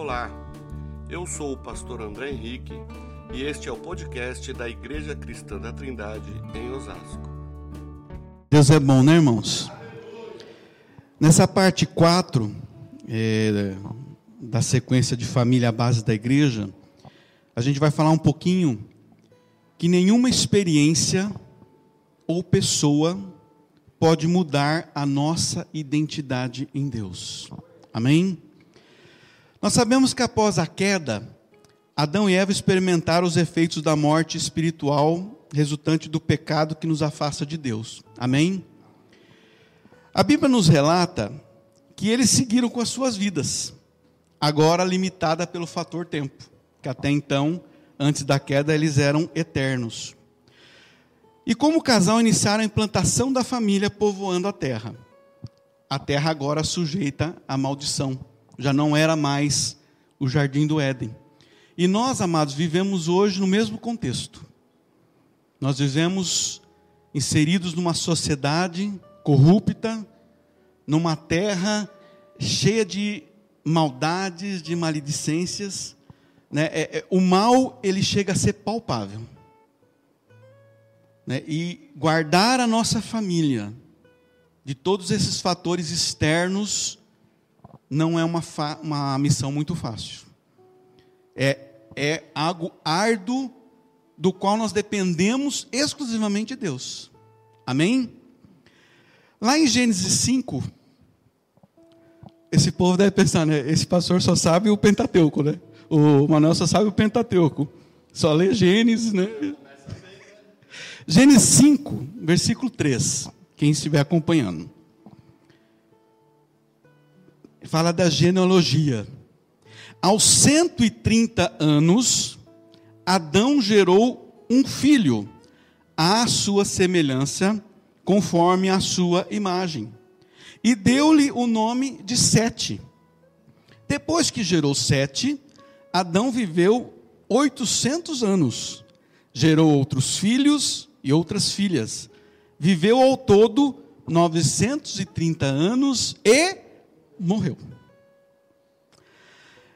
Olá, eu sou o pastor André Henrique e este é o podcast da Igreja Cristã da Trindade em Osasco. Deus é bom, né, irmãos? Nessa parte 4 é, da sequência de família base da igreja, a gente vai falar um pouquinho que nenhuma experiência ou pessoa pode mudar a nossa identidade em Deus. Amém? Nós sabemos que após a queda, Adão e Eva experimentaram os efeitos da morte espiritual resultante do pecado que nos afasta de Deus. Amém? A Bíblia nos relata que eles seguiram com as suas vidas, agora limitada pelo fator tempo, que até então, antes da queda, eles eram eternos. E como casal iniciaram a implantação da família povoando a terra. A terra agora sujeita à maldição. Já não era mais o jardim do Éden. E nós, amados, vivemos hoje no mesmo contexto. Nós vivemos inseridos numa sociedade corrupta, numa terra cheia de maldades, de maledicências. Né? É, é, o mal ele chega a ser palpável né, e guardar a nossa família de todos esses fatores externos não é uma, uma missão muito fácil. É, é algo árduo do qual nós dependemos exclusivamente de Deus. Amém? Lá em Gênesis 5, esse povo deve pensar, né? Esse pastor só sabe o Pentateuco, né? O Manuel só sabe o Pentateuco. Só lê Gênesis, né? Gênesis 5, versículo 3. Quem estiver acompanhando. Fala da genealogia. Aos 130 anos, Adão gerou um filho, à sua semelhança, conforme a sua imagem, e deu-lhe o nome de Sete. Depois que gerou Sete, Adão viveu 800 anos, gerou outros filhos e outras filhas. Viveu ao todo 930 anos e morreu.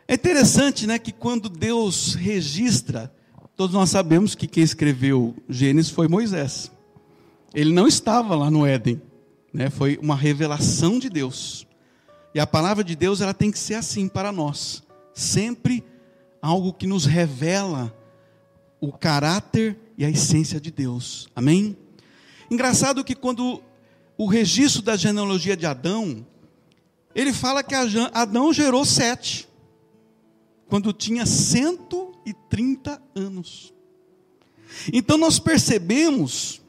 É interessante, né, que quando Deus registra, todos nós sabemos que quem escreveu Gênesis foi Moisés. Ele não estava lá no Éden, né? Foi uma revelação de Deus. E a palavra de Deus, ela tem que ser assim para nós, sempre algo que nos revela o caráter e a essência de Deus. Amém? Engraçado que quando o registro da genealogia de Adão, ele fala que Adão gerou sete, quando tinha 130 anos. Então nós percebemos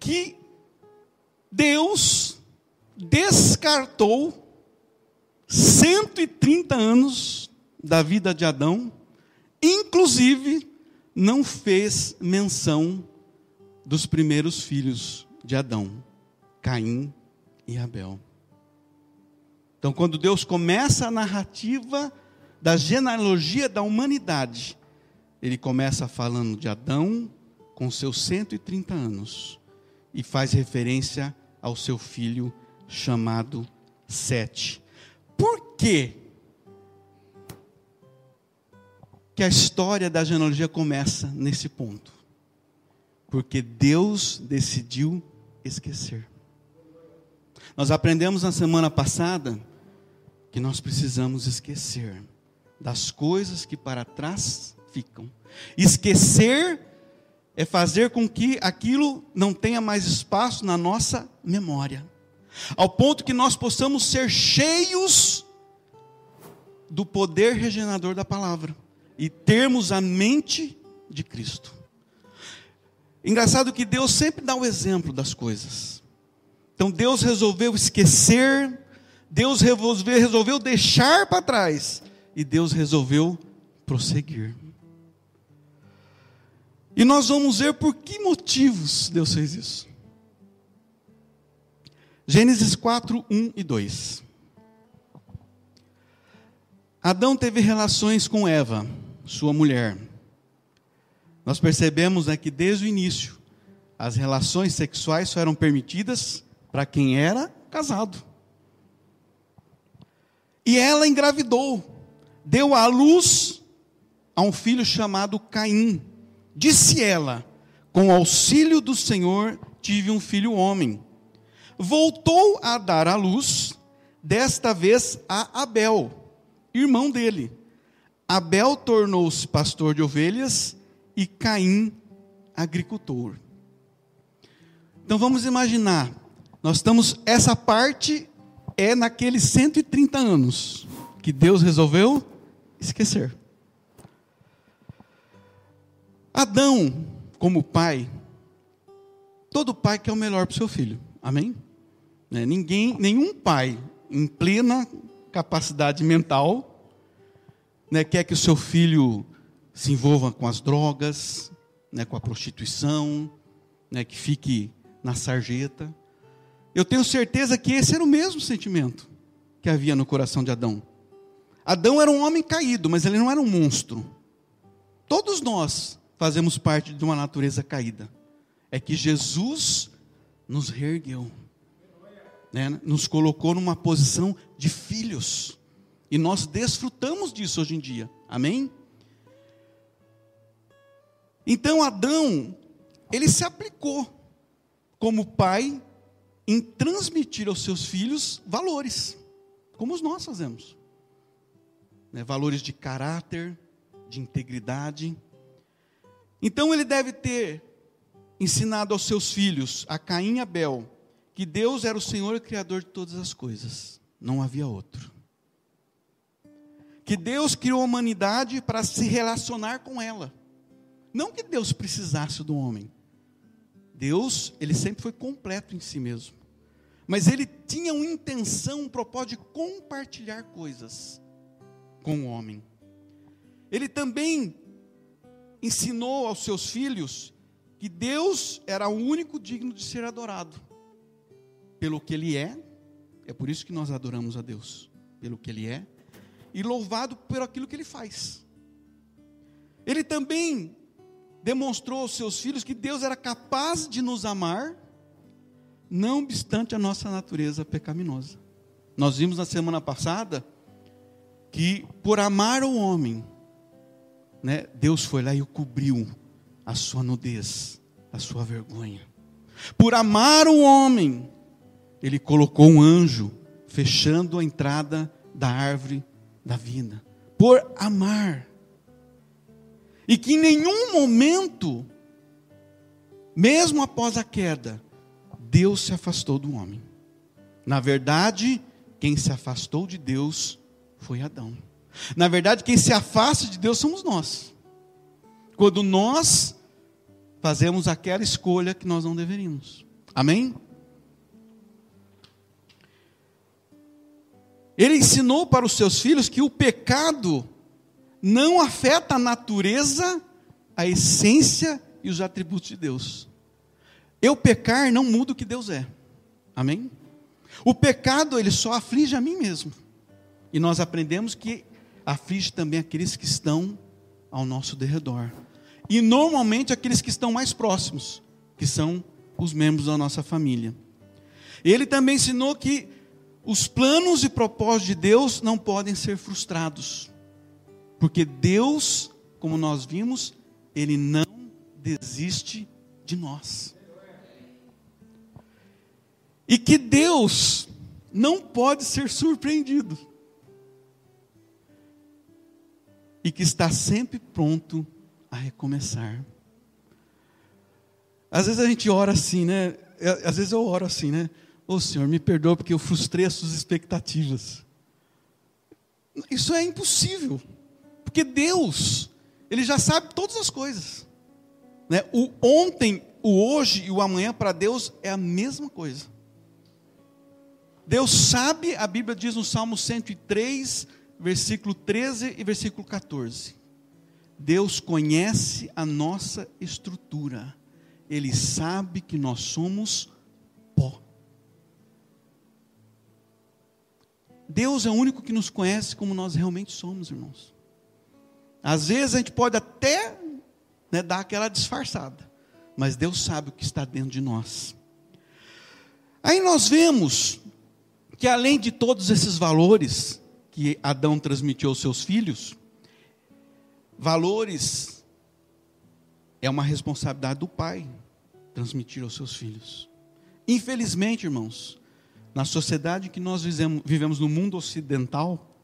que Deus descartou 130 anos da vida de Adão, inclusive não fez menção dos primeiros filhos de Adão, Caim e Abel. Então, quando Deus começa a narrativa da genealogia da humanidade, ele começa falando de Adão com seus 130 anos e faz referência ao seu filho chamado Sete. Por quê? que a história da genealogia começa nesse ponto. Porque Deus decidiu esquecer. Nós aprendemos na semana passada que nós precisamos esquecer das coisas que para trás ficam. Esquecer é fazer com que aquilo não tenha mais espaço na nossa memória, ao ponto que nós possamos ser cheios do poder regenerador da palavra e termos a mente de Cristo. Engraçado que Deus sempre dá o exemplo das coisas. Então Deus resolveu esquecer, Deus resolveu deixar para trás, e Deus resolveu prosseguir. E nós vamos ver por que motivos Deus fez isso. Gênesis 4, 1 e 2. Adão teve relações com Eva sua mulher. Nós percebemos né, que desde o início as relações sexuais só eram permitidas para quem era casado. E ela engravidou. deu à luz a um filho chamado Caim. Disse ela: Com auxílio do Senhor tive um filho homem. Voltou a dar à luz, desta vez a Abel, irmão dele. Abel tornou-se pastor de ovelhas e Caim agricultor. Então vamos imaginar, nós estamos essa parte é naqueles 130 anos que Deus resolveu esquecer. Adão, como pai, todo pai quer o melhor para o seu filho. Amém? Né, ninguém, nenhum pai em plena capacidade mental né, quer que o seu filho se envolva com as drogas, né, com a prostituição, né, que fique na sarjeta. Eu tenho certeza que esse era o mesmo sentimento que havia no coração de Adão. Adão era um homem caído, mas ele não era um monstro. Todos nós fazemos parte de uma natureza caída. É que Jesus nos reergueu, né? nos colocou numa posição de filhos. E nós desfrutamos disso hoje em dia. Amém? Então Adão, ele se aplicou como pai em transmitir aos seus filhos valores, como nós fazemos. Né? Valores de caráter, de integridade. Então ele deve ter ensinado aos seus filhos, a Caim e Abel, que Deus era o Senhor e Criador de todas as coisas, não havia outro. Que Deus criou a humanidade para se relacionar com ela. Não que Deus precisasse do homem. Deus, ele sempre foi completo em si mesmo. Mas ele tinha uma intenção, um propósito de compartilhar coisas com o homem. Ele também ensinou aos seus filhos que Deus era o único digno de ser adorado pelo que Ele é, é por isso que nós adoramos a Deus, pelo que Ele é, e louvado por aquilo que Ele faz. Ele também demonstrou aos seus filhos que Deus era capaz de nos amar, não obstante a nossa natureza pecaminosa. Nós vimos na semana passada que por amar o homem, né, Deus foi lá e o cobriu a sua nudez, a sua vergonha. Por amar o homem, ele colocou um anjo fechando a entrada da árvore da vida. Por amar. E que em nenhum momento, mesmo após a queda, Deus se afastou do homem. Na verdade, quem se afastou de Deus foi Adão. Na verdade, quem se afasta de Deus somos nós. Quando nós fazemos aquela escolha que nós não deveríamos. Amém? Ele ensinou para os seus filhos que o pecado não afeta a natureza, a essência e os atributos de Deus. Eu pecar não muda o que Deus é. Amém? O pecado ele só aflige a mim mesmo. E nós aprendemos que aflige também aqueles que estão ao nosso derredor. E normalmente aqueles que estão mais próximos, que são os membros da nossa família. Ele também ensinou que os planos e propósitos de Deus não podem ser frustrados. Porque Deus, como nós vimos, ele não desiste de nós. E que Deus não pode ser surpreendido. e que está sempre pronto a recomeçar. Às vezes a gente ora assim, né? Às vezes eu oro assim, né? Ô oh, Senhor, me perdoa porque eu frustrei as suas expectativas. Isso é impossível, porque Deus, Ele já sabe todas as coisas. Né? O ontem, o hoje e o amanhã para Deus é a mesma coisa. Deus sabe, a Bíblia diz no Salmo 103, versículo 13 e versículo 14. Deus conhece a nossa estrutura, Ele sabe que nós somos pó. Deus é o único que nos conhece como nós realmente somos, irmãos. Às vezes a gente pode até né, dar aquela disfarçada, mas Deus sabe o que está dentro de nós. Aí nós vemos que além de todos esses valores, que Adão transmitiu aos seus filhos, valores é uma responsabilidade do pai transmitir aos seus filhos. Infelizmente, irmãos, na sociedade que nós vivemos, no mundo ocidental,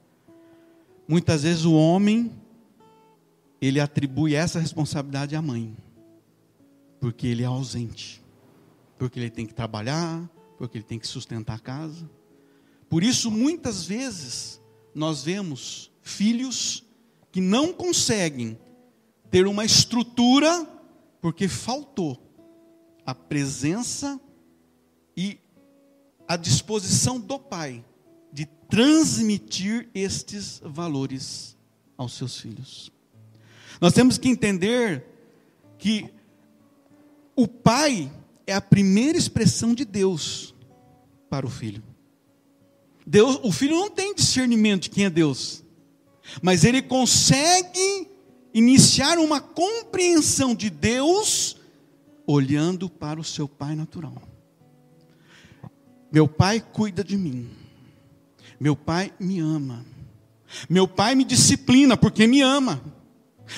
muitas vezes o homem ele atribui essa responsabilidade à mãe, porque ele é ausente, porque ele tem que trabalhar, porque ele tem que sustentar a casa. Por isso, muitas vezes, nós vemos filhos que não conseguem ter uma estrutura porque faltou a presença e a disposição do pai de transmitir estes valores aos seus filhos. Nós temos que entender que o pai é a primeira expressão de Deus para o filho. Deus, o filho não tem discernimento de quem é Deus, mas ele consegue iniciar uma compreensão de Deus olhando para o seu pai natural. Meu pai cuida de mim. Meu pai me ama. Meu pai me disciplina porque me ama.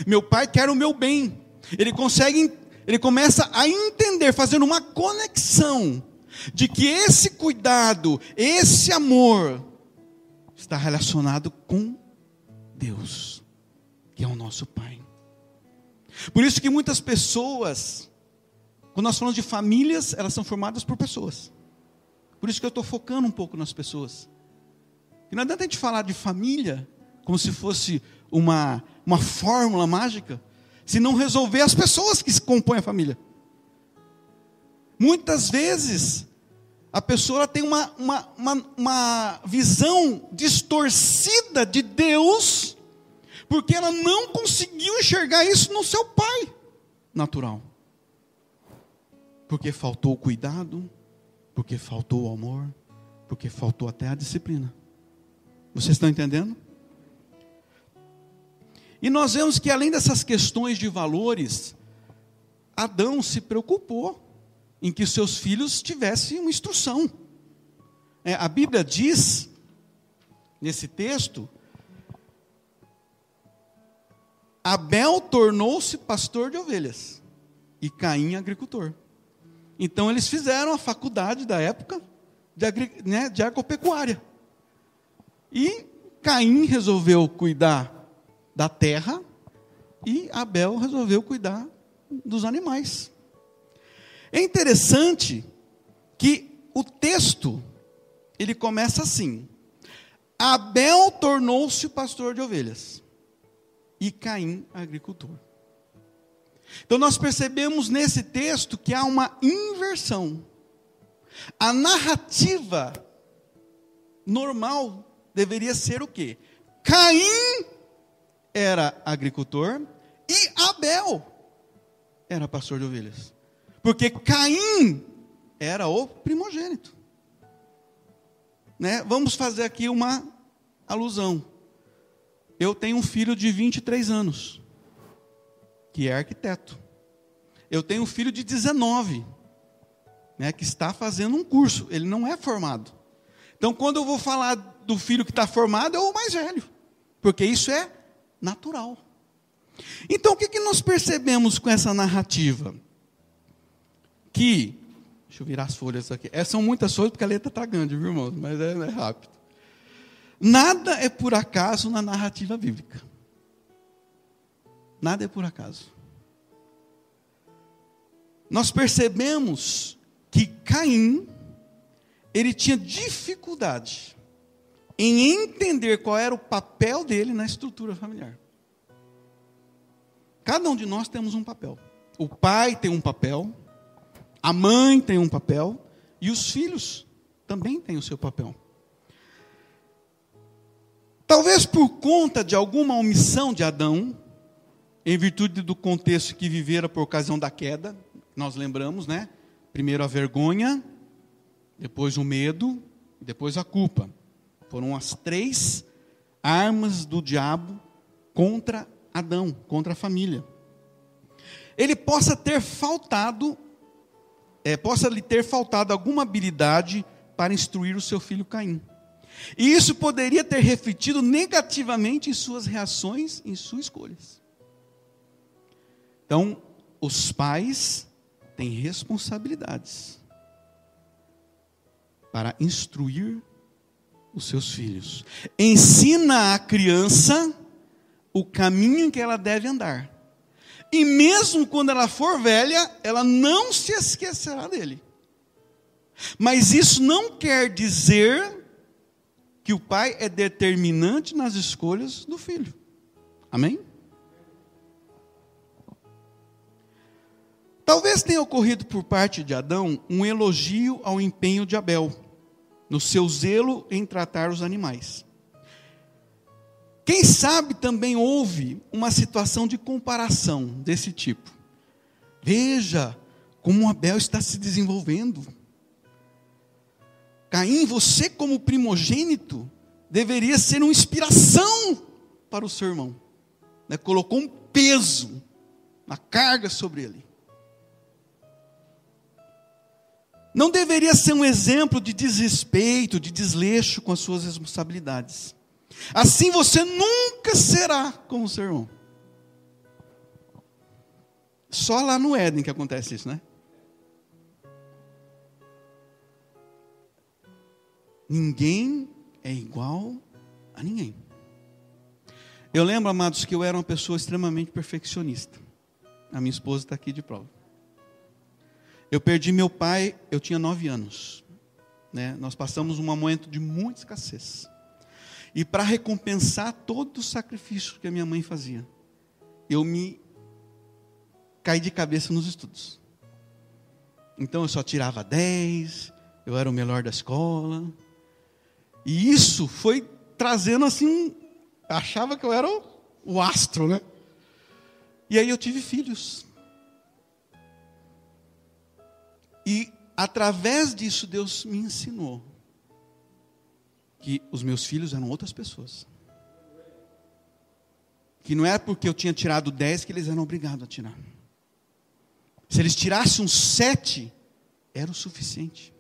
Meu pai quer o meu bem. Ele consegue, ele começa a entender, fazendo uma conexão de que esse cuidado, esse amor está relacionado com Deus, que é o nosso Pai. Por isso que muitas pessoas, quando nós falamos de famílias, elas são formadas por pessoas. Por isso que eu estou focando um pouco nas pessoas. E não adianta a gente falar de família como se fosse uma, uma fórmula mágica, se não resolver as pessoas que compõem a família. Muitas vezes, a pessoa tem uma, uma, uma, uma visão distorcida de Deus, porque ela não conseguiu enxergar isso no seu pai natural. Porque faltou o cuidado, porque faltou o amor, porque faltou até a disciplina. Vocês estão entendendo? E nós vemos que além dessas questões de valores, Adão se preocupou em que seus filhos tivessem uma instrução. É, a Bíblia diz, nesse texto, Abel tornou-se pastor de ovelhas e Caim agricultor. Então eles fizeram a faculdade da época de, né, de agropecuária. E Caim resolveu cuidar da terra e Abel resolveu cuidar dos animais. É interessante que o texto ele começa assim: Abel tornou-se pastor de ovelhas e Caim agricultor. Então nós percebemos nesse texto que há uma inversão. A narrativa normal deveria ser o quê? Caim era agricultor e Abel era pastor de ovelhas. Porque Caim era o primogênito. Né? Vamos fazer aqui uma alusão. Eu tenho um filho de 23 anos, que é arquiteto. Eu tenho um filho de 19, né, que está fazendo um curso. Ele não é formado. Então, quando eu vou falar do filho que está formado, é o mais velho. Porque isso é natural. Então, o que, que nós percebemos com essa narrativa? Que. Deixa eu virar as folhas aqui. É, são muitas folhas porque a letra está grande, viu, irmão? Mas é, é rápido. Nada é por acaso na narrativa bíblica. Nada é por acaso. Nós percebemos que Caim, ele tinha dificuldade em entender qual era o papel dele na estrutura familiar. Cada um de nós temos um papel. O pai tem um papel, a mãe tem um papel e os filhos também têm o seu papel. Talvez por conta de alguma omissão de Adão, em virtude do contexto que vivera por ocasião da queda, nós lembramos, né? Primeiro a vergonha, depois o medo, depois a culpa. Foram as três armas do diabo contra Adão, contra a família. Ele possa ter faltado é, possa lhe ter faltado alguma habilidade para instruir o seu filho Caim. E isso poderia ter refletido negativamente em suas reações, em suas escolhas. Então, os pais têm responsabilidades para instruir os seus filhos. Ensina a criança o caminho que ela deve andar. E mesmo quando ela for velha, ela não se esquecerá dele. Mas isso não quer dizer que o pai é determinante nas escolhas do filho. Amém? Talvez tenha ocorrido por parte de Adão um elogio ao empenho de Abel, no seu zelo em tratar os animais. Quem sabe também houve uma situação de comparação desse tipo. Veja como Abel está se desenvolvendo. Caim, você como primogênito, deveria ser uma inspiração para o seu irmão. Né? Colocou um peso, uma carga sobre ele. não deveria ser um exemplo de desrespeito, de desleixo com as suas responsabilidades. Assim você nunca será como seu irmão. Só lá no Éden que acontece isso, né? Ninguém é igual a ninguém. Eu lembro, amados, que eu era uma pessoa extremamente perfeccionista. A minha esposa está aqui de prova. Eu perdi meu pai, eu tinha nove anos. Né? Nós passamos um momento de muita escassez. E para recompensar todo o sacrifício que a minha mãe fazia, eu me caí de cabeça nos estudos. Então eu só tirava dez, eu era o melhor da escola. E isso foi trazendo assim, achava que eu era o, o astro, né? E aí eu tive filhos. E através disso Deus me ensinou que os meus filhos eram outras pessoas. Que não é porque eu tinha tirado 10 que eles eram obrigados a tirar. Se eles tirassem um 7, era o suficiente.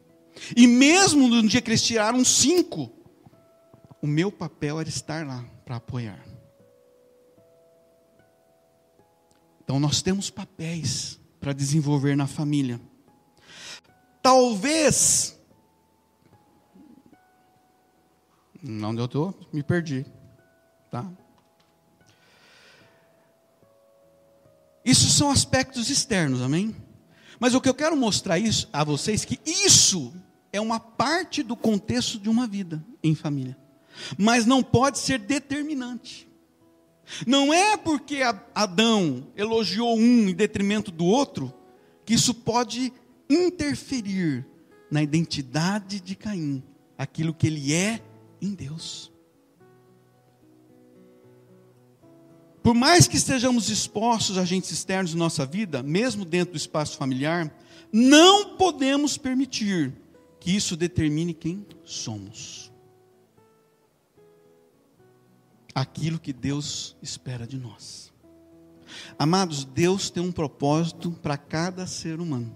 E mesmo no dia que eles tiraram 5, o meu papel era estar lá para apoiar. Então nós temos papéis para desenvolver na família. Talvez. Onde eu estou? Me perdi. Tá? Isso são aspectos externos, amém? Mas o que eu quero mostrar isso a vocês que isso é uma parte do contexto de uma vida em família. Mas não pode ser determinante. Não é porque Adão elogiou um em detrimento do outro que isso pode interferir na identidade de Caim, aquilo que ele é em Deus. Por mais que estejamos expostos a agentes externos em nossa vida, mesmo dentro do espaço familiar, não podemos permitir que isso determine quem somos. Aquilo que Deus espera de nós. Amados, Deus tem um propósito para cada ser humano.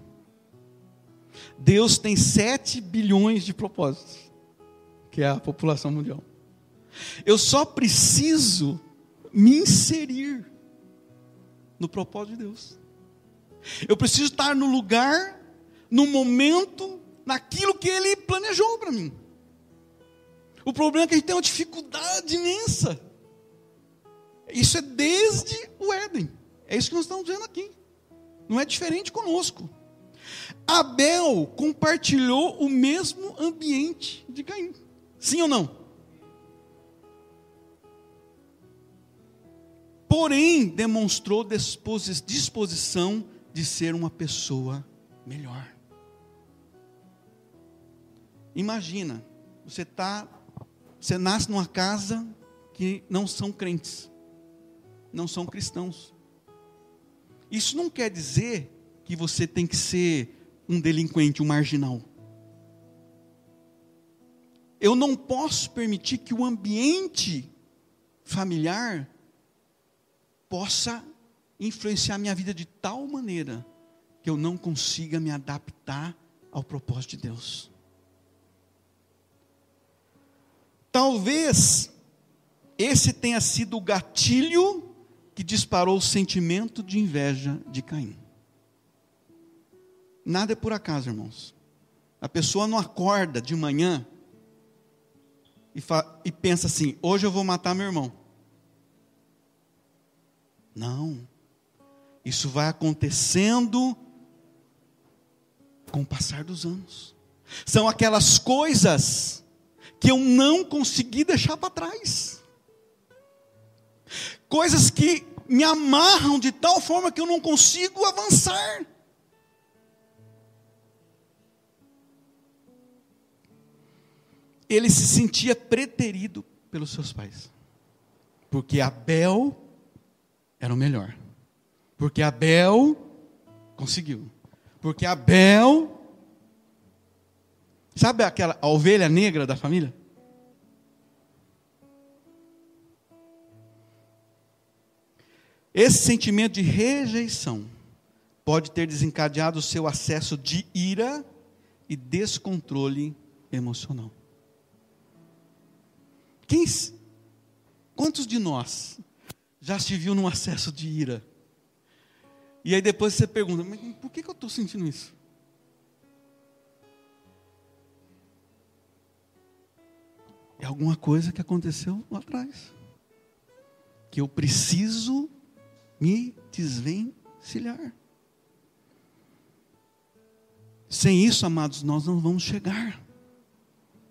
Deus tem 7 bilhões de propósitos, que é a população mundial. Eu só preciso me inserir no propósito de Deus. Eu preciso estar no lugar, no momento, naquilo que Ele planejou para mim. O problema é que a gente tem uma dificuldade imensa. Isso é desde o Éden. É isso que nós estamos vendo aqui. Não é diferente conosco. Abel compartilhou o mesmo ambiente de Caim. Sim ou não? Porém, demonstrou disposição de ser uma pessoa melhor. Imagina, você tá, você nasce numa casa que não são crentes, não são cristãos. Isso não quer dizer que você tem que ser um delinquente, um marginal. Eu não posso permitir que o ambiente familiar possa influenciar minha vida de tal maneira que eu não consiga me adaptar ao propósito de Deus. Talvez esse tenha sido o gatilho que disparou o sentimento de inveja de Caim. Nada é por acaso, irmãos. A pessoa não acorda de manhã e, e pensa assim: hoje eu vou matar meu irmão. Não. Isso vai acontecendo com o passar dos anos. São aquelas coisas que eu não consegui deixar para trás. Coisas que me amarram de tal forma que eu não consigo avançar. Ele se sentia preterido pelos seus pais, porque Abel era o melhor, porque Abel conseguiu, porque Abel Sabe aquela a ovelha negra da família? Esse sentimento de rejeição pode ter desencadeado o seu acesso de ira e descontrole emocional. Quem, quantos de nós já se viu num acesso de ira? E aí depois você pergunta, mas por que, que eu estou sentindo isso? É alguma coisa que aconteceu lá atrás. Que eu preciso me desvencilhar. Sem isso, amados, nós não vamos chegar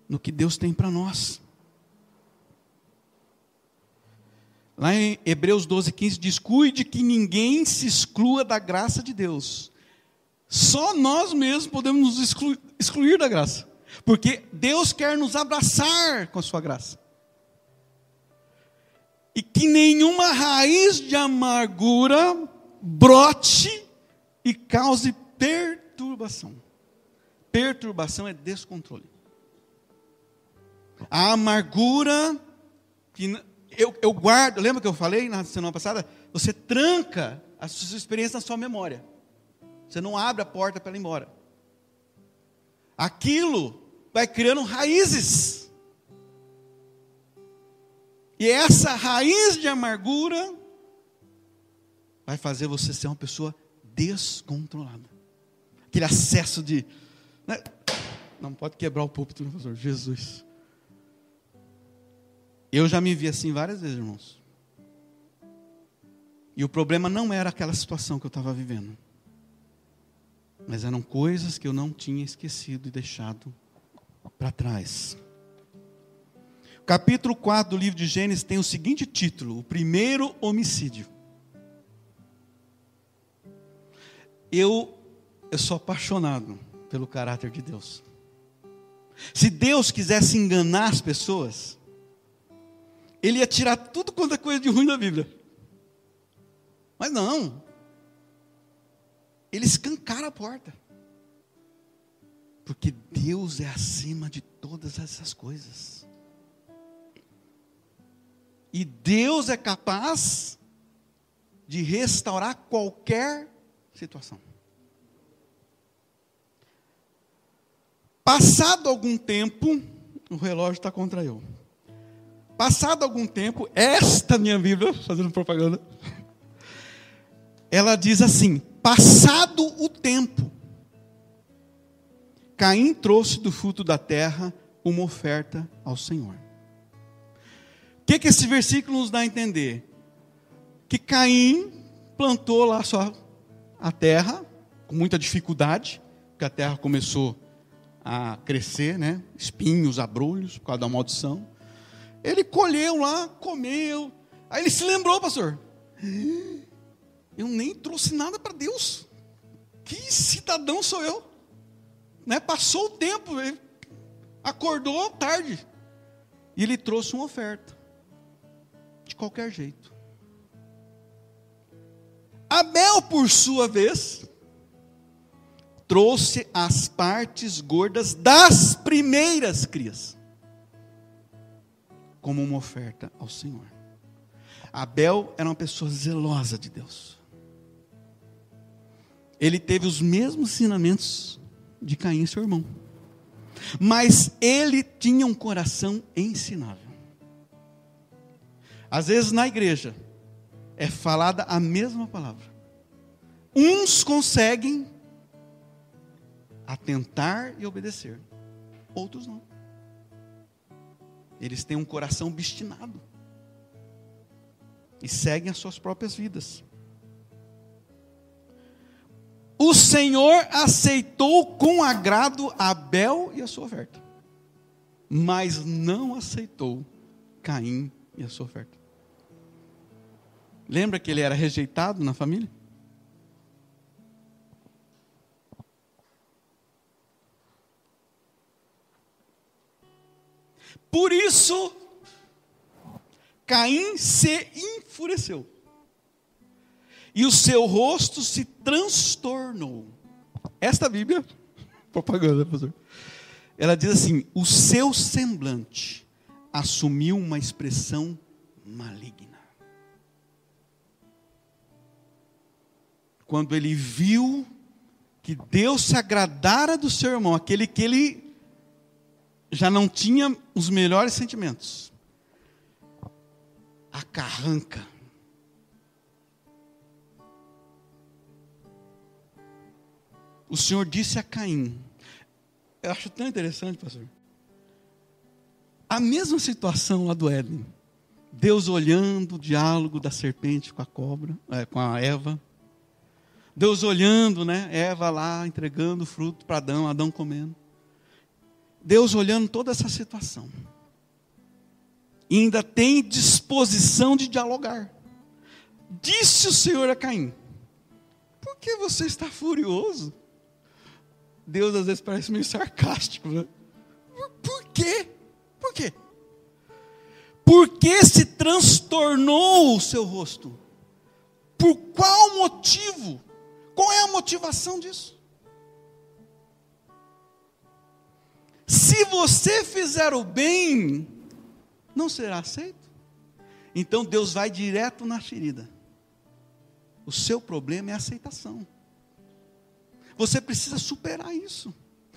no que Deus tem para nós. Lá em Hebreus 12, 15 diz: Cuide que ninguém se exclua da graça de Deus. Só nós mesmos podemos nos excluir, excluir da graça. Porque Deus quer nos abraçar com a sua graça. E que nenhuma raiz de amargura brote e cause perturbação. Perturbação é descontrole. A amargura que eu, eu guardo, lembra que eu falei na semana passada? Você tranca a sua experiência na sua memória. Você não abre a porta para ela ir embora. Aquilo vai criando raízes. E essa raiz de amargura vai fazer você ser uma pessoa descontrolada. Aquele acesso de. Né? Não pode quebrar o púlpito, né, pastor? Jesus. Eu já me vi assim várias vezes, irmãos. E o problema não era aquela situação que eu estava vivendo. Mas eram coisas que eu não tinha esquecido e deixado para trás. Capítulo 4 do livro de Gênesis tem o seguinte título: O primeiro homicídio. Eu, eu sou apaixonado pelo caráter de Deus. Se Deus quisesse enganar as pessoas, Ele ia tirar tudo quanto é coisa de ruim da Bíblia. Mas não. Ele escancara a porta. Porque Deus é acima de todas essas coisas. E Deus é capaz de restaurar qualquer situação. Passado algum tempo, o relógio está contra eu. Passado algum tempo, esta minha Bíblia, fazendo propaganda, ela diz assim: passado o tempo, Caim trouxe do fruto da terra uma oferta ao Senhor. O que, que esse versículo nos dá a entender? Que Caim plantou lá só a terra, com muita dificuldade, porque a terra começou a crescer, né? espinhos, abrolhos, por causa da maldição. Ele colheu lá, comeu. Aí ele se lembrou, pastor. Eu nem trouxe nada para Deus. Que cidadão sou eu? Né? Passou o tempo, ele acordou tarde. E ele trouxe uma oferta. De qualquer jeito. Abel, por sua vez, trouxe as partes gordas das primeiras crias, como uma oferta ao Senhor. Abel era uma pessoa zelosa de Deus. Ele teve os mesmos ensinamentos de Caim, seu irmão. mas ele tinha um coração ensinável. Às vezes na igreja é falada a mesma palavra. Uns conseguem atentar e obedecer, outros não. Eles têm um coração obstinado e seguem as suas próprias vidas. O Senhor aceitou com agrado Abel e a sua oferta, mas não aceitou Caim e a sua oferta. Lembra que ele era rejeitado na família? Por isso, Caim se enfureceu. E o seu rosto se transtornou. Esta Bíblia, propaganda, pastor. Ela diz assim: o seu semblante assumiu uma expressão maligna. Quando ele viu que Deus se agradara do seu irmão, aquele que ele já não tinha os melhores sentimentos, a carranca. O Senhor disse a Caim, eu acho tão interessante, pastor. A mesma situação lá do Éden. Deus olhando o diálogo da serpente com a cobra, é, com a Eva. Deus olhando, né? Eva lá entregando o fruto para Adão, Adão comendo. Deus olhando toda essa situação e ainda tem disposição de dialogar. Disse o Senhor a Caim: Por que você está furioso? Deus às vezes parece meio sarcástico, né? Por quê? Por quê? Por que se transtornou o seu rosto? Por qual motivo? Qual é a motivação disso? Se você fizer o bem, não será aceito. Então Deus vai direto na ferida. O seu problema é a aceitação. Você precisa superar isso.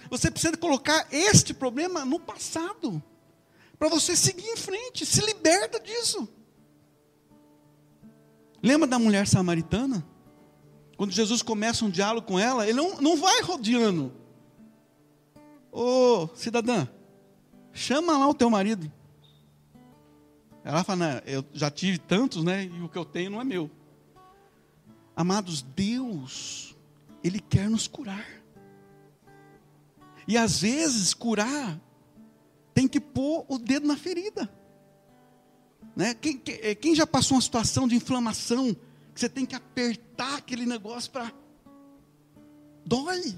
Você precisa colocar este problema no passado. Para você seguir em frente. Se liberta disso. Lembra da mulher samaritana? Quando Jesus começa um diálogo com ela, ele não, não vai rodeando. Ô cidadã, chama lá o teu marido. Ela fala, eu já tive tantos, né? E o que eu tenho não é meu. Amados, Deus, Ele quer nos curar. E às vezes curar tem que pôr o dedo na ferida. Né? Quem, eh, quem já passou uma situação de inflamação, que você tem que apertar aquele negócio para. Dói.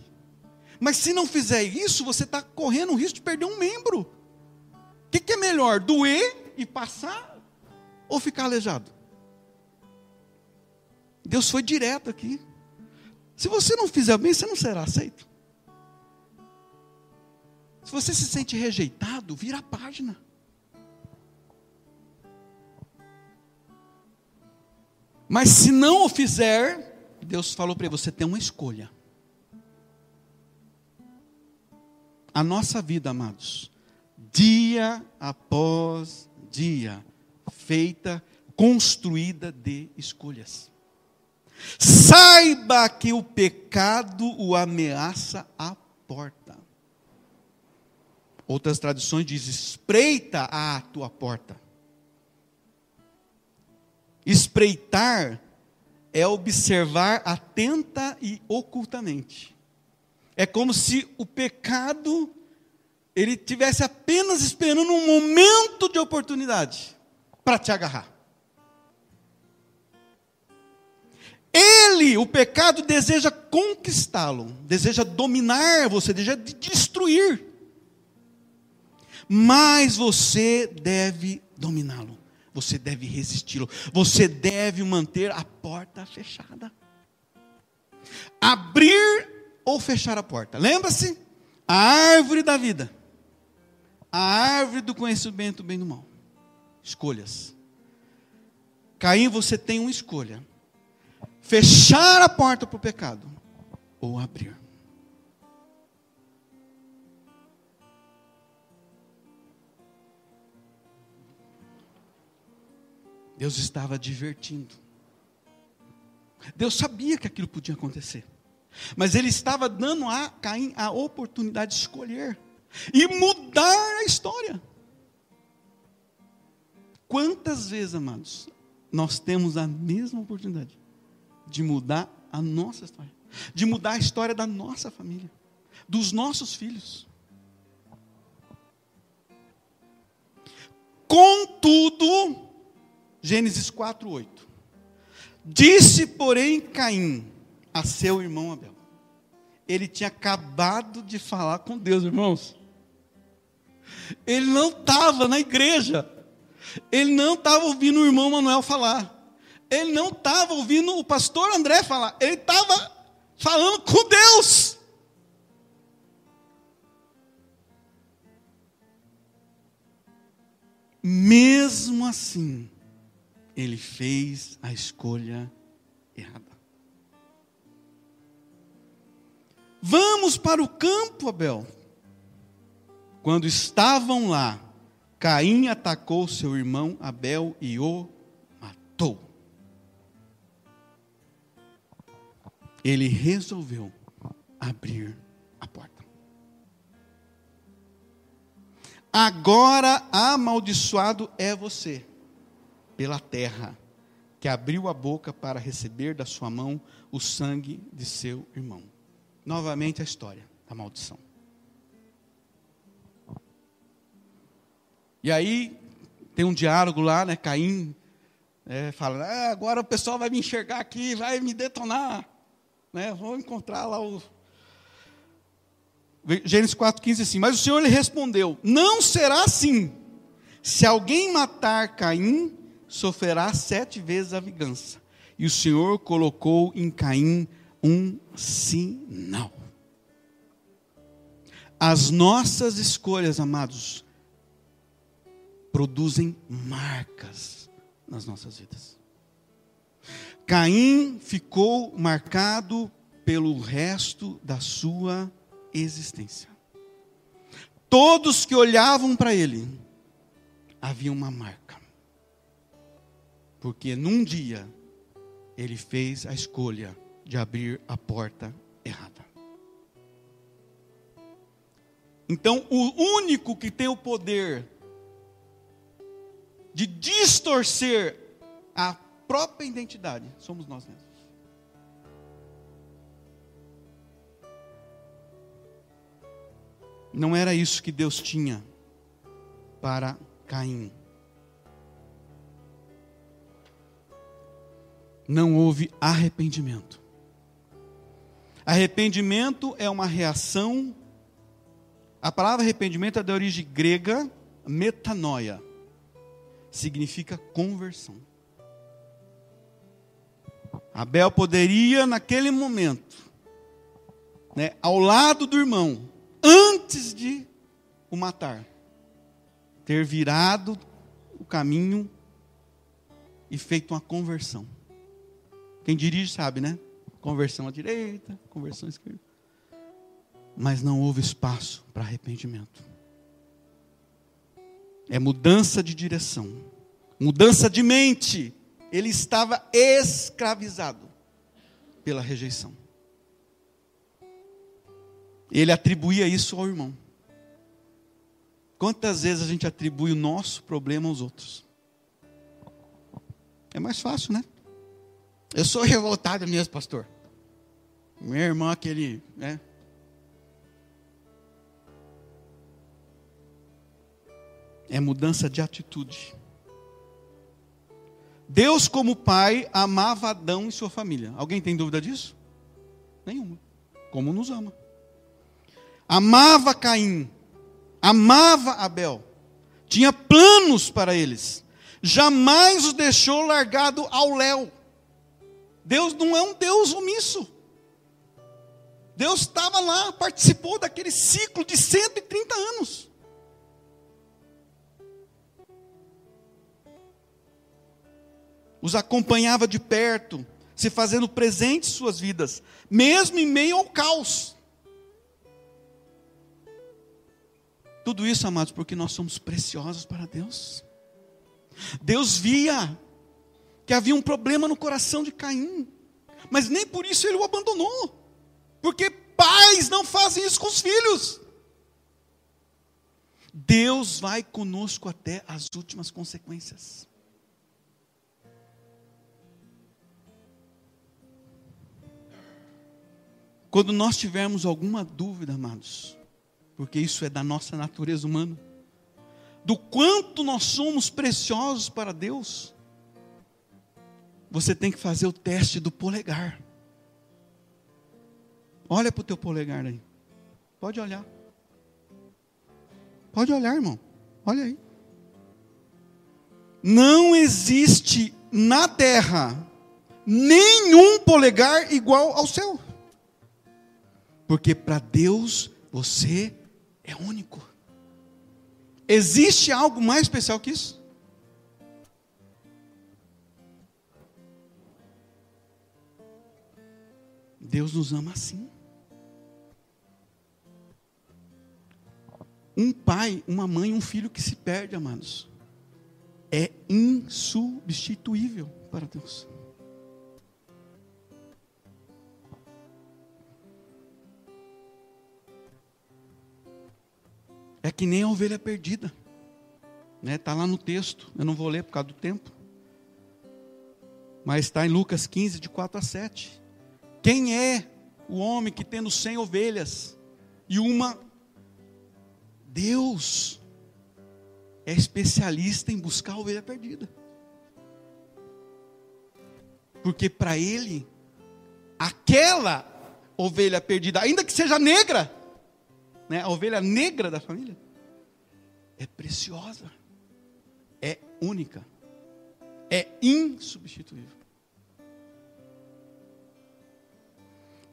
Mas se não fizer isso, você está correndo o risco de perder um membro. O que, que é melhor? Doer e passar ou ficar aleijado? Deus foi direto aqui. Se você não fizer bem, você não será aceito. Se você se sente rejeitado, vira a página. Mas se não o fizer, Deus falou para você: tem uma escolha. A nossa vida, amados, dia após dia, feita, construída de escolhas. Saiba que o pecado o ameaça à porta. Outras traduções dizem: espreita à tua porta. Espreitar é observar atenta e ocultamente. É como se o pecado ele tivesse apenas esperando um momento de oportunidade para te agarrar. Ele, o pecado, deseja conquistá-lo, deseja dominar você, deseja destruir. Mas você deve dominá-lo, você deve resisti-lo, você deve manter a porta fechada. Abrir ou fechar a porta. Lembra-se? A árvore da vida. A árvore do conhecimento do bem e do mal. Escolhas. Caim, você tem uma escolha: fechar a porta para o pecado ou abrir. Deus estava divertindo. Deus sabia que aquilo podia acontecer. Mas ele estava dando a Caim a oportunidade de escolher e mudar a história. Quantas vezes, amados, nós temos a mesma oportunidade de mudar a nossa história, de mudar a história da nossa família, dos nossos filhos. Contudo, Gênesis 4:8. Disse, porém, Caim a seu irmão Abel. Ele tinha acabado de falar com Deus, irmãos. Ele não estava na igreja. Ele não estava ouvindo o irmão Manuel falar. Ele não estava ouvindo o pastor André falar. Ele estava falando com Deus. Mesmo assim, ele fez a escolha errada. Vamos para o campo, Abel. Quando estavam lá, Caim atacou seu irmão Abel e o matou. Ele resolveu abrir a porta. Agora amaldiçoado é você pela terra, que abriu a boca para receber da sua mão o sangue de seu irmão novamente a história da maldição. E aí tem um diálogo lá, né? Caim é, fala: ah, agora o pessoal vai me enxergar aqui, vai me detonar, né? Vou encontrar lá o Gênesis 4,15 assim. Mas o Senhor lhe respondeu: Não será assim. Se alguém matar Caim, sofrerá sete vezes a vingança. E o Senhor colocou em Caim um sinal. As nossas escolhas, amados, produzem marcas nas nossas vidas. Caim ficou marcado pelo resto da sua existência. Todos que olhavam para ele, havia uma marca. Porque num dia ele fez a escolha de abrir a porta errada. Então, o único que tem o poder de distorcer a própria identidade somos nós mesmos. Não era isso que Deus tinha para Caim. Não houve arrependimento. Arrependimento é uma reação. A palavra arrependimento é da origem grega, metanoia. Significa conversão. Abel poderia, naquele momento, né, ao lado do irmão, antes de o matar, ter virado o caminho e feito uma conversão. Quem dirige sabe, né? Conversão à direita, conversão à esquerda. Mas não houve espaço para arrependimento. É mudança de direção, mudança de mente. Ele estava escravizado pela rejeição. Ele atribuía isso ao irmão. Quantas vezes a gente atribui o nosso problema aos outros? É mais fácil, né? Eu sou revoltado mesmo, pastor. Minha irmã, aquele, né? É mudança de atitude. Deus, como pai, amava Adão e sua família. Alguém tem dúvida disso? Nenhuma. Como nos ama. Amava Caim, amava Abel, tinha planos para eles, jamais os deixou largado ao léu. Deus não é um Deus omisso. Deus estava lá, participou daquele ciclo de 130 anos. Os acompanhava de perto, se fazendo presente em suas vidas, mesmo em meio ao caos. Tudo isso, amados, porque nós somos preciosos para Deus. Deus via que havia um problema no coração de Caim. Mas nem por isso ele o abandonou. Porque pais não fazem isso com os filhos. Deus vai conosco até as últimas consequências. Quando nós tivermos alguma dúvida, amados, porque isso é da nossa natureza humana, do quanto nós somos preciosos para Deus, você tem que fazer o teste do polegar. Olha para o teu polegar aí. Pode olhar. Pode olhar, irmão. Olha aí. Não existe na terra nenhum polegar igual ao seu. Porque para Deus você é único. Existe algo mais especial que isso? Deus nos ama assim. Um pai, uma mãe, um filho que se perde, amados, é insubstituível para Deus. É que nem a ovelha perdida. Está né? Tá lá no texto, eu não vou ler por causa do tempo. Mas está em Lucas 15, de 4 a 7. Quem é o homem que tendo cem ovelhas e uma Deus é especialista em buscar a ovelha perdida. Porque para ele, aquela ovelha perdida, ainda que seja negra, né, a ovelha negra da família, é preciosa, é única, é insubstituível.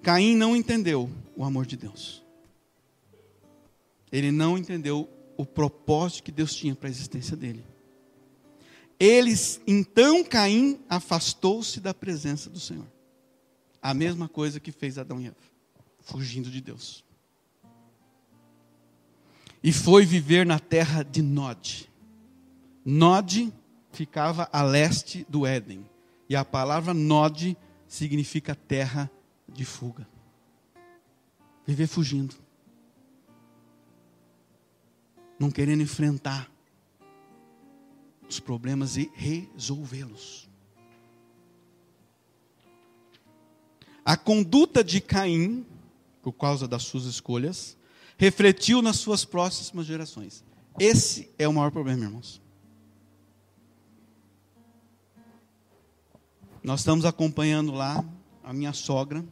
Caim não entendeu o amor de Deus. Ele não entendeu o propósito que Deus tinha para a existência dele. Eles, então Caim afastou-se da presença do Senhor. A mesma coisa que fez Adão e Eva, fugindo de Deus. E foi viver na terra de Nod. Nod ficava a leste do Éden. E a palavra Nod significa terra de fuga. Viver fugindo não querendo enfrentar os problemas e resolvê-los. A conduta de Caim, por causa das suas escolhas, refletiu nas suas próximas gerações. Esse é o maior problema, irmãos. Nós estamos acompanhando lá a minha sogra,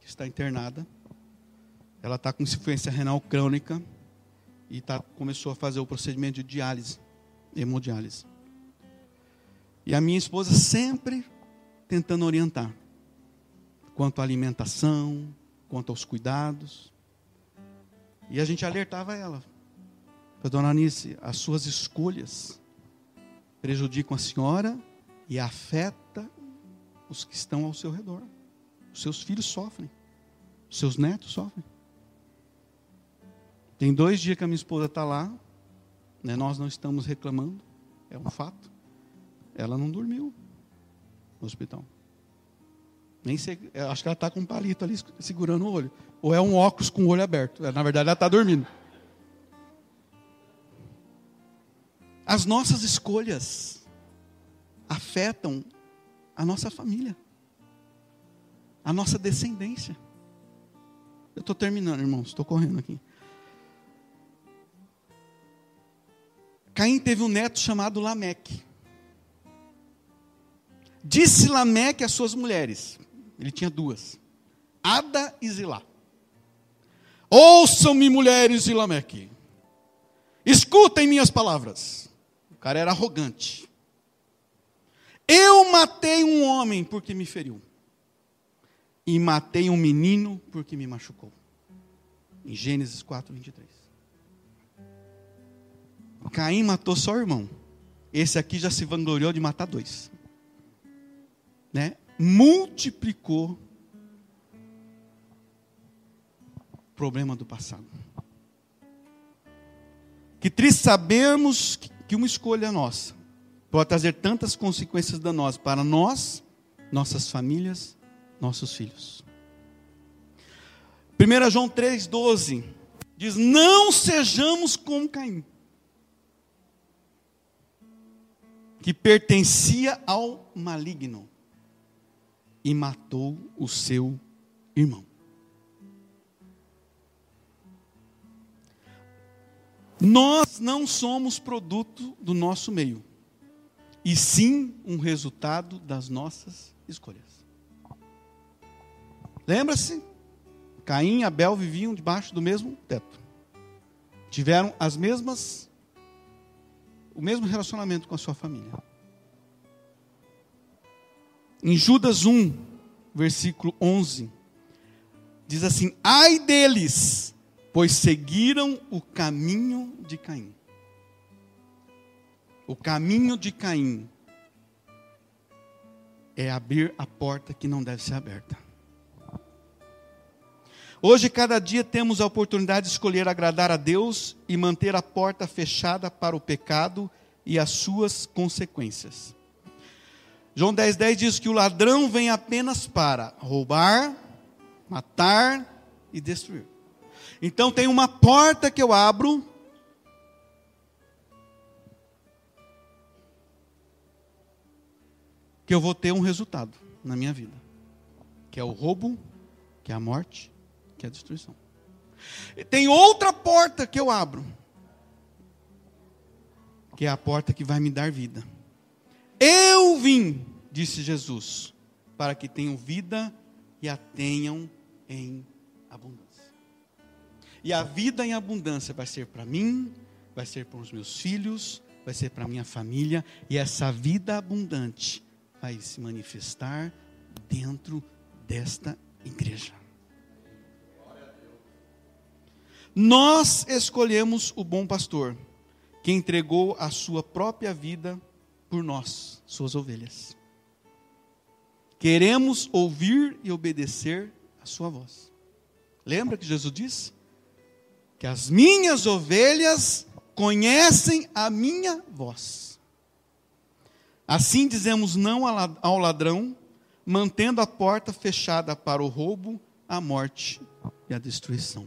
que está internada. Ela está com insuficiência renal crônica e tá, começou a fazer o procedimento de diálise, hemodiálise. E a minha esposa sempre tentando orientar quanto à alimentação, quanto aos cuidados. E a gente alertava ela. Dona Anice, as suas escolhas prejudicam a senhora e afeta os que estão ao seu redor. Os seus filhos sofrem, os seus netos sofrem. Tem dois dias que a minha esposa está lá, né, nós não estamos reclamando, é um fato. Ela não dormiu no hospital. Nem sei, acho que ela está com um palito ali segurando o olho. Ou é um óculos com o olho aberto. É, na verdade, ela está dormindo. As nossas escolhas afetam a nossa família, a nossa descendência. Eu estou terminando, irmãos, estou correndo aqui. Caim teve um neto chamado Lameque. Disse Lameque às suas mulheres, ele tinha duas, Ada e Zilá. Ouçam-me, mulheres de Lameque, escutem minhas palavras. O cara era arrogante. Eu matei um homem porque me feriu, e matei um menino porque me machucou. Em Gênesis 4, 23. Caim matou só o irmão. Esse aqui já se vangloriou de matar dois. Né? Multiplicou o problema do passado. Que triste sabemos que uma escolha nossa pode trazer tantas consequências danosas para nós, nossas famílias, nossos filhos. 1 João 3,12 diz: Não sejamos como Caim, que pertencia ao maligno e matou o seu irmão. Nós não somos produto do nosso meio, e sim um resultado das nossas escolhas. Lembra-se? Caim e Abel viviam debaixo do mesmo teto. Tiveram as mesmas o mesmo relacionamento com a sua família. Em Judas 1, versículo 11, diz assim: Ai deles, pois seguiram o caminho de Caim. O caminho de Caim é abrir a porta que não deve ser aberta. Hoje, cada dia temos a oportunidade de escolher agradar a Deus e manter a porta fechada para o pecado e as suas consequências. João 10,10 10 diz que o ladrão vem apenas para roubar, matar e destruir. Então tem uma porta que eu abro. Que eu vou ter um resultado na minha vida. Que é o roubo, que é a morte, que é a destruição. E tem outra porta que eu abro. Que é a porta que vai me dar vida. Eu vim, disse Jesus, para que tenham vida e a tenham em abundância. E a vida em abundância vai ser para mim, vai ser para os meus filhos, vai ser para minha família, e essa vida abundante vai se manifestar dentro desta igreja. Nós escolhemos o bom pastor, que entregou a sua própria vida por nós, suas ovelhas. Queremos ouvir e obedecer a sua voz. Lembra que Jesus disse? que as minhas ovelhas conhecem a minha voz. Assim dizemos não ao ladrão, mantendo a porta fechada para o roubo, a morte e a destruição.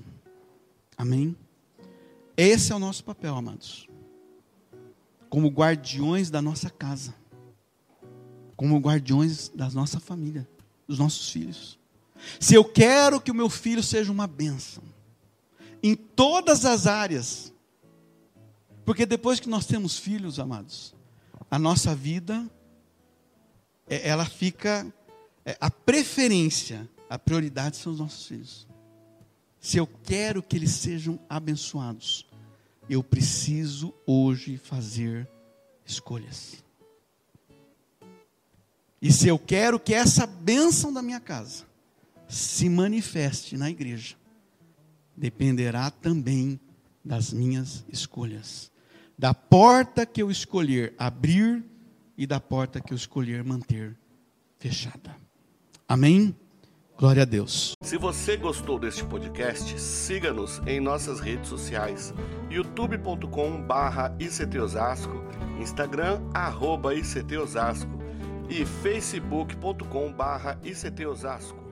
Amém? Esse é o nosso papel, amados. Como guardiões da nossa casa, como guardiões da nossa família, dos nossos filhos. Se eu quero que o meu filho seja uma bênção, em todas as áreas. Porque depois que nós temos filhos, amados, a nossa vida, é, ela fica, é, a preferência, a prioridade são os nossos filhos. Se eu quero que eles sejam abençoados, eu preciso hoje fazer escolhas. E se eu quero que essa bênção da minha casa se manifeste na igreja, dependerá também das minhas escolhas. Da porta que eu escolher abrir e da porta que eu escolher manter fechada. Amém? Glória a Deus. Se você gostou deste podcast, siga-nos em nossas redes sociais: youtube.com/barra ictosasco, Instagram arroba ictosasco e facebook.com/barra ictosasco.